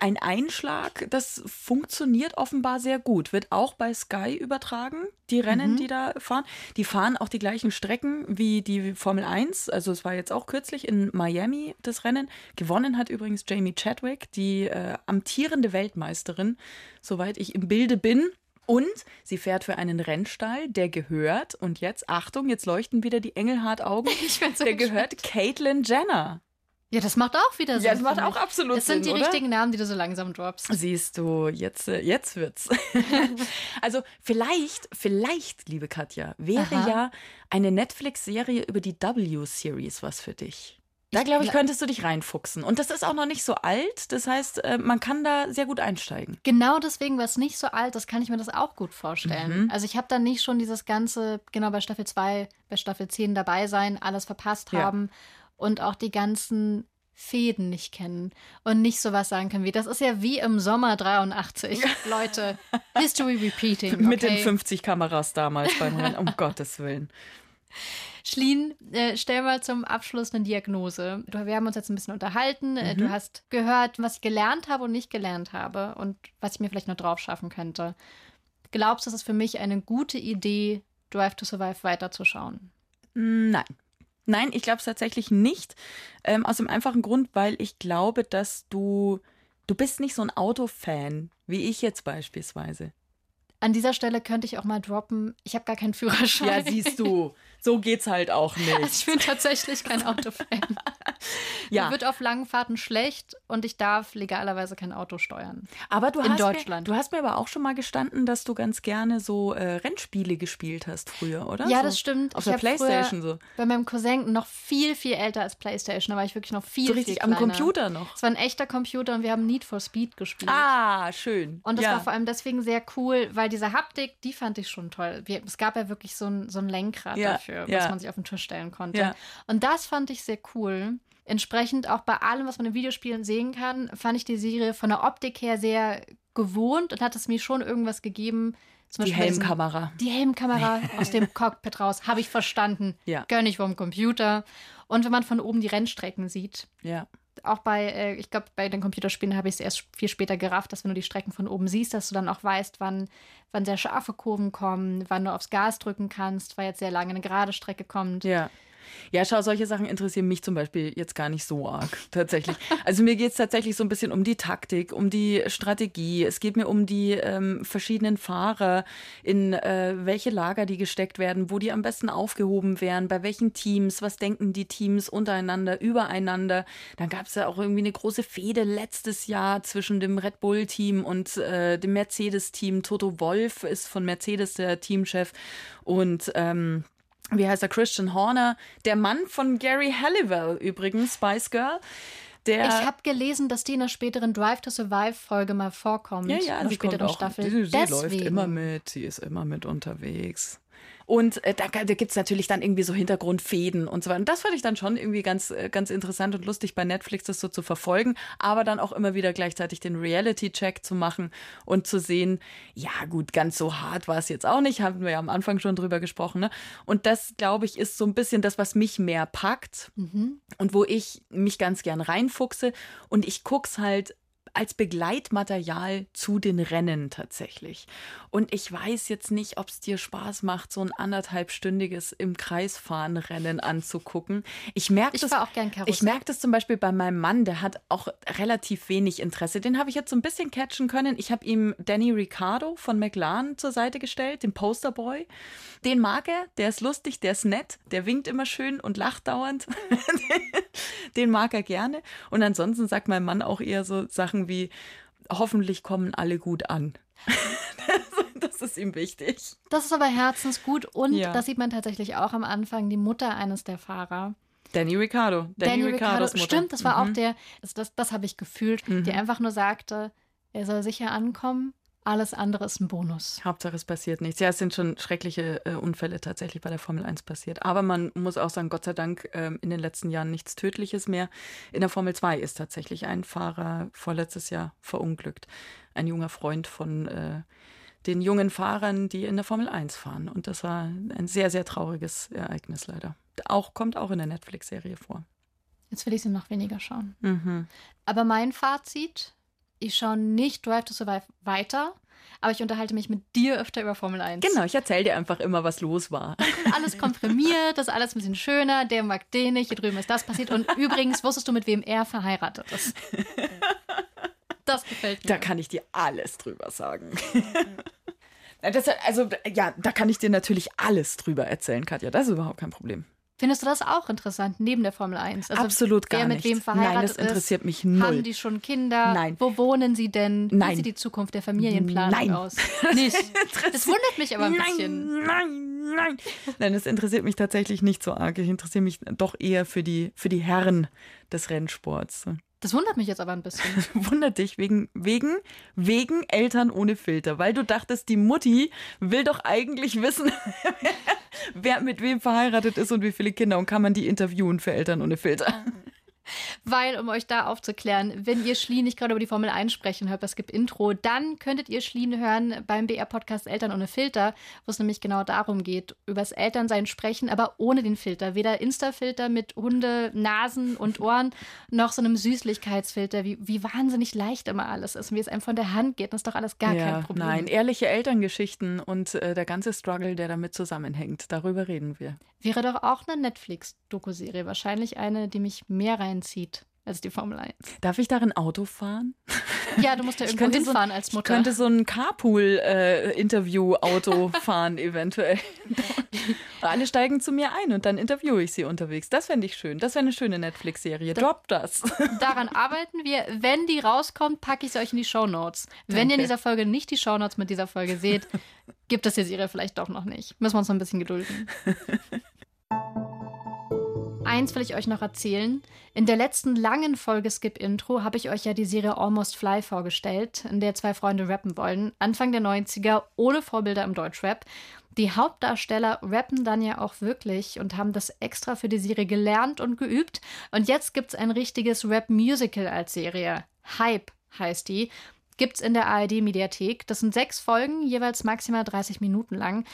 ein Einschlag, das funktioniert offenbar sehr gut. Wird auch bei Sky übertragen, die Rennen, mhm. die da fahren. Die fahren auch die gleichen Strecken wie die Formel 1. Also es war jetzt auch kürzlich in Miami das Rennen. Gewonnen hat übrigens Jamie Chadwick, die äh, amtierende Weltmeisterin, soweit ich im Bilde bin. Und sie fährt für einen Rennstall, der gehört, und jetzt, Achtung, jetzt leuchten wieder die Engelhart-Augen, so der gehört Caitlyn Jenner. Ja, das macht auch wieder Sinn. Ja, das macht auch absolut Sinn. Das sind die oder? richtigen Namen, die du so langsam droppst. Siehst du, jetzt, äh, jetzt wird's. also vielleicht, vielleicht, liebe Katja, wäre Aha. ja eine Netflix-Serie über die W-Series was für dich. Da glaube ich, könntest du dich reinfuchsen. Und das ist auch noch nicht so alt. Das heißt, äh, man kann da sehr gut einsteigen. Genau deswegen war es nicht so alt. Das kann ich mir das auch gut vorstellen. Mhm. Also ich habe da nicht schon dieses ganze, genau bei Staffel 2, bei Staffel 10 dabei sein, alles verpasst ja. haben und auch die ganzen Fäden nicht kennen und nicht sowas sagen können wie, das ist ja wie im Sommer 83. Leute, History repeating. Okay? Mit den 50 Kameras damals beim Rennen, um Gottes Willen. Schlien, äh, stell mal zum Abschluss eine Diagnose. Du, wir haben uns jetzt ein bisschen unterhalten. Äh, mhm. Du hast gehört, was ich gelernt habe und nicht gelernt habe und was ich mir vielleicht noch drauf schaffen könnte. Glaubst du, es ist für mich eine gute Idee, Drive to Survive weiterzuschauen? Nein. Nein, ich glaube es tatsächlich nicht. Ähm, aus dem einfachen Grund, weil ich glaube, dass du, du bist nicht so ein Autofan, wie ich jetzt beispielsweise. An dieser Stelle könnte ich auch mal droppen, ich habe gar keinen Führerschein. Ja, siehst du, so geht's halt auch nicht. Also ich bin tatsächlich kein Autofan. ja. Mir wird auf langen Fahrten schlecht und ich darf legalerweise kein Auto steuern. Aber du in hast Deutschland. Mir, du hast mir aber auch schon mal gestanden, dass du ganz gerne so äh, Rennspiele gespielt hast früher, oder? Ja, so das stimmt. Auf ich der Playstation so. Bei meinem Cousin noch viel, viel älter als Playstation. Da war ich wirklich noch viel, so richtig viel am Computer noch. Es war ein echter Computer und wir haben Need for Speed gespielt. Ah, schön. Und das ja. war vor allem deswegen sehr cool, weil diese Haptik, die fand ich schon toll. Es gab ja wirklich so ein, so ein Lenkrad ja, dafür, ja. was man sich auf den Tisch stellen konnte. Ja. Und das fand ich sehr cool. Entsprechend auch bei allem, was man in Videospielen sehen kann, fand ich die Serie von der Optik her sehr gewohnt und hat es mir schon irgendwas gegeben. die Helmkamera. Die Helmkamera aus dem Cockpit raus, habe ich verstanden. Ja. Gönn ich vom Computer. Und wenn man von oben die Rennstrecken sieht. Ja auch bei, äh, ich glaube, bei den Computerspielen habe ich es erst viel später gerafft, dass wenn du die Strecken von oben siehst, dass du dann auch weißt, wann, wann sehr scharfe Kurven kommen, wann du aufs Gas drücken kannst, weil jetzt sehr lange eine gerade Strecke kommt. Ja. Ja, schau, solche Sachen interessieren mich zum Beispiel jetzt gar nicht so arg, tatsächlich. Also mir geht es tatsächlich so ein bisschen um die Taktik, um die Strategie. Es geht mir um die ähm, verschiedenen Fahrer, in äh, welche Lager die gesteckt werden, wo die am besten aufgehoben wären, bei welchen Teams, was denken die Teams untereinander, übereinander. Dann gab es ja auch irgendwie eine große Fehde letztes Jahr zwischen dem Red Bull-Team und äh, dem Mercedes-Team. Toto Wolf ist von Mercedes der Teamchef und ähm, wie heißt er, Christian Horner, der Mann von Gary Halliwell übrigens, Spice Girl. Der, ich habe gelesen, dass die in der späteren Drive to Survive Folge mal vorkommt. Ja, ja, in der späteren Staffel. Sie, sie läuft immer mit, sie ist immer mit unterwegs. Und äh, da, da gibt es natürlich dann irgendwie so Hintergrundfäden und so weiter. Und das fand ich dann schon irgendwie ganz, äh, ganz interessant und lustig bei Netflix, das so zu verfolgen, aber dann auch immer wieder gleichzeitig den Reality-Check zu machen und zu sehen, ja gut, ganz so hart war es jetzt auch nicht, haben wir ja am Anfang schon drüber gesprochen. Ne? Und das, glaube ich, ist so ein bisschen das, was mich mehr packt mhm. und wo ich mich ganz gern reinfuchse. Und ich guck's halt als Begleitmaterial zu den Rennen tatsächlich. Und ich weiß jetzt nicht, ob es dir Spaß macht, so ein anderthalbstündiges im Kreisfahren Rennen anzugucken. Ich merke das, auch gern ich merke das zum Beispiel bei meinem Mann, der hat auch relativ wenig Interesse. Den habe ich jetzt so ein bisschen catchen können. Ich habe ihm Danny Ricciardo von McLaren zur Seite gestellt, den Posterboy. Den mag er, der ist lustig, der ist nett, der winkt immer schön und lacht dauernd. den mag er gerne. Und ansonsten sagt mein Mann auch eher so Sachen wie, hoffentlich kommen alle gut an. das ist ihm wichtig. Das ist aber herzensgut und ja. das sieht man tatsächlich auch am Anfang, die Mutter eines der Fahrer. Danny Ricciardo. Danny, Danny Ricciardo. Stimmt, das war mhm. auch der, das, das, das habe ich gefühlt, mhm. der einfach nur sagte, er soll sicher ankommen alles andere ist ein Bonus. Hauptsache es passiert nichts. Ja, es sind schon schreckliche äh, Unfälle tatsächlich bei der Formel 1 passiert. Aber man muss auch sagen, Gott sei Dank äh, in den letzten Jahren nichts Tödliches mehr. In der Formel 2 ist tatsächlich ein Fahrer vorletztes Jahr verunglückt. Ein junger Freund von äh, den jungen Fahrern, die in der Formel 1 fahren. Und das war ein sehr, sehr trauriges Ereignis leider. Auch kommt auch in der Netflix-Serie vor. Jetzt will ich sie noch weniger schauen. Mhm. Aber mein Fazit ich schaue nicht Drive to Survive weiter, aber ich unterhalte mich mit dir öfter über Formel 1. Genau, ich erzähle dir einfach immer, was los war. Alles komprimiert, das ist alles ein bisschen schöner, der mag den nicht, hier drüben ist das passiert. Und übrigens, wusstest du, mit wem er verheiratet ist? Das gefällt mir. Da kann ich dir alles drüber sagen. Das, also, ja, da kann ich dir natürlich alles drüber erzählen, Katja. Das ist überhaupt kein Problem. Findest du das auch interessant, neben der Formel 1? Also Absolut gar wer nicht. mit wem verheiratet Nein, das interessiert mich null. Haben die schon Kinder? Nein. Wo wohnen sie denn? Nein. Wie sieht die Zukunft der Familienplanung nein. aus? Nicht. Das wundert mich aber ein nein, bisschen. Nein, nein. Nein, das interessiert mich tatsächlich nicht so arg. Ich interessiere mich doch eher für die, für die Herren des Rennsports. Das wundert mich jetzt aber ein bisschen. wundert dich wegen, wegen, wegen Eltern ohne Filter, weil du dachtest, die Mutti will doch eigentlich wissen, wer mit wem verheiratet ist und wie viele Kinder und kann man die interviewen für Eltern ohne Filter. Weil, um euch da aufzuklären, wenn ihr Schlie nicht gerade über die Formel 1 sprechen hört, es gibt Intro, dann könntet ihr Schlien hören beim BR-Podcast Eltern ohne Filter, wo es nämlich genau darum geht, übers Elternsein sprechen, aber ohne den Filter. Weder Insta-Filter mit Hunde, Nasen und Ohren, noch so einem Süßlichkeitsfilter, wie, wie wahnsinnig leicht immer alles ist und wie es einem von der Hand geht. Das ist doch alles gar ja, kein Problem. Nein, ehrliche Elterngeschichten und äh, der ganze Struggle, der damit zusammenhängt, darüber reden wir. Wäre doch auch eine Netflix-Dokuserie, wahrscheinlich eine, die mich mehr rein reinzieht als die Formel 1. Darf ich darin Auto fahren? Ja, du musst ja irgendwo hinfahren so, als Mutter. Ich könnte so ein Carpool-Interview-Auto äh, fahren eventuell. Alle steigen zu mir ein und dann interviewe ich sie unterwegs. Das fände ich schön. Das wäre eine schöne Netflix-Serie. Drop das. Daran arbeiten wir. Wenn die rauskommt, packe ich sie euch in die Show Notes. Wenn ihr in dieser Folge nicht die Show Notes mit dieser Folge seht, gibt es die Serie vielleicht doch noch nicht. Müssen wir uns noch ein bisschen gedulden. Eins will ich euch noch erzählen. In der letzten langen Folge Skip Intro habe ich euch ja die Serie Almost Fly vorgestellt, in der zwei Freunde rappen wollen. Anfang der 90er, ohne Vorbilder im Deutschrap. Die Hauptdarsteller rappen dann ja auch wirklich und haben das extra für die Serie gelernt und geübt. Und jetzt gibt es ein richtiges Rap-Musical als Serie. Hype heißt die. Gibt's in der ARD-Mediathek. Das sind sechs Folgen, jeweils maximal 30 Minuten lang.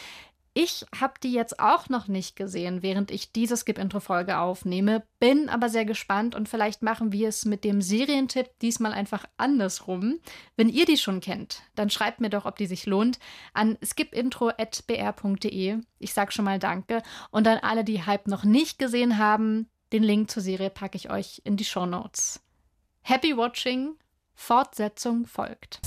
Ich habe die jetzt auch noch nicht gesehen, während ich diese Skip-Intro-Folge aufnehme, bin aber sehr gespannt und vielleicht machen wir es mit dem Serientipp diesmal einfach andersrum. Wenn ihr die schon kennt, dann schreibt mir doch, ob die sich lohnt, an skipintro.br.de. Ich sag schon mal Danke. Und an alle, die Hype noch nicht gesehen haben, den Link zur Serie packe ich euch in die Show Notes. Happy Watching, Fortsetzung folgt.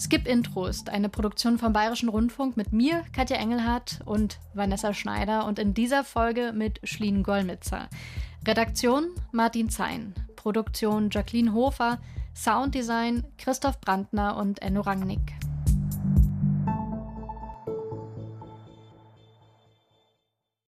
Skip Intro ist eine Produktion vom Bayerischen Rundfunk mit mir, Katja Engelhardt und Vanessa Schneider und in dieser Folge mit Schlien Gollmitzer. Redaktion Martin Zein, Produktion Jacqueline Hofer, Sounddesign Christoph Brandner und Enno Rangnick.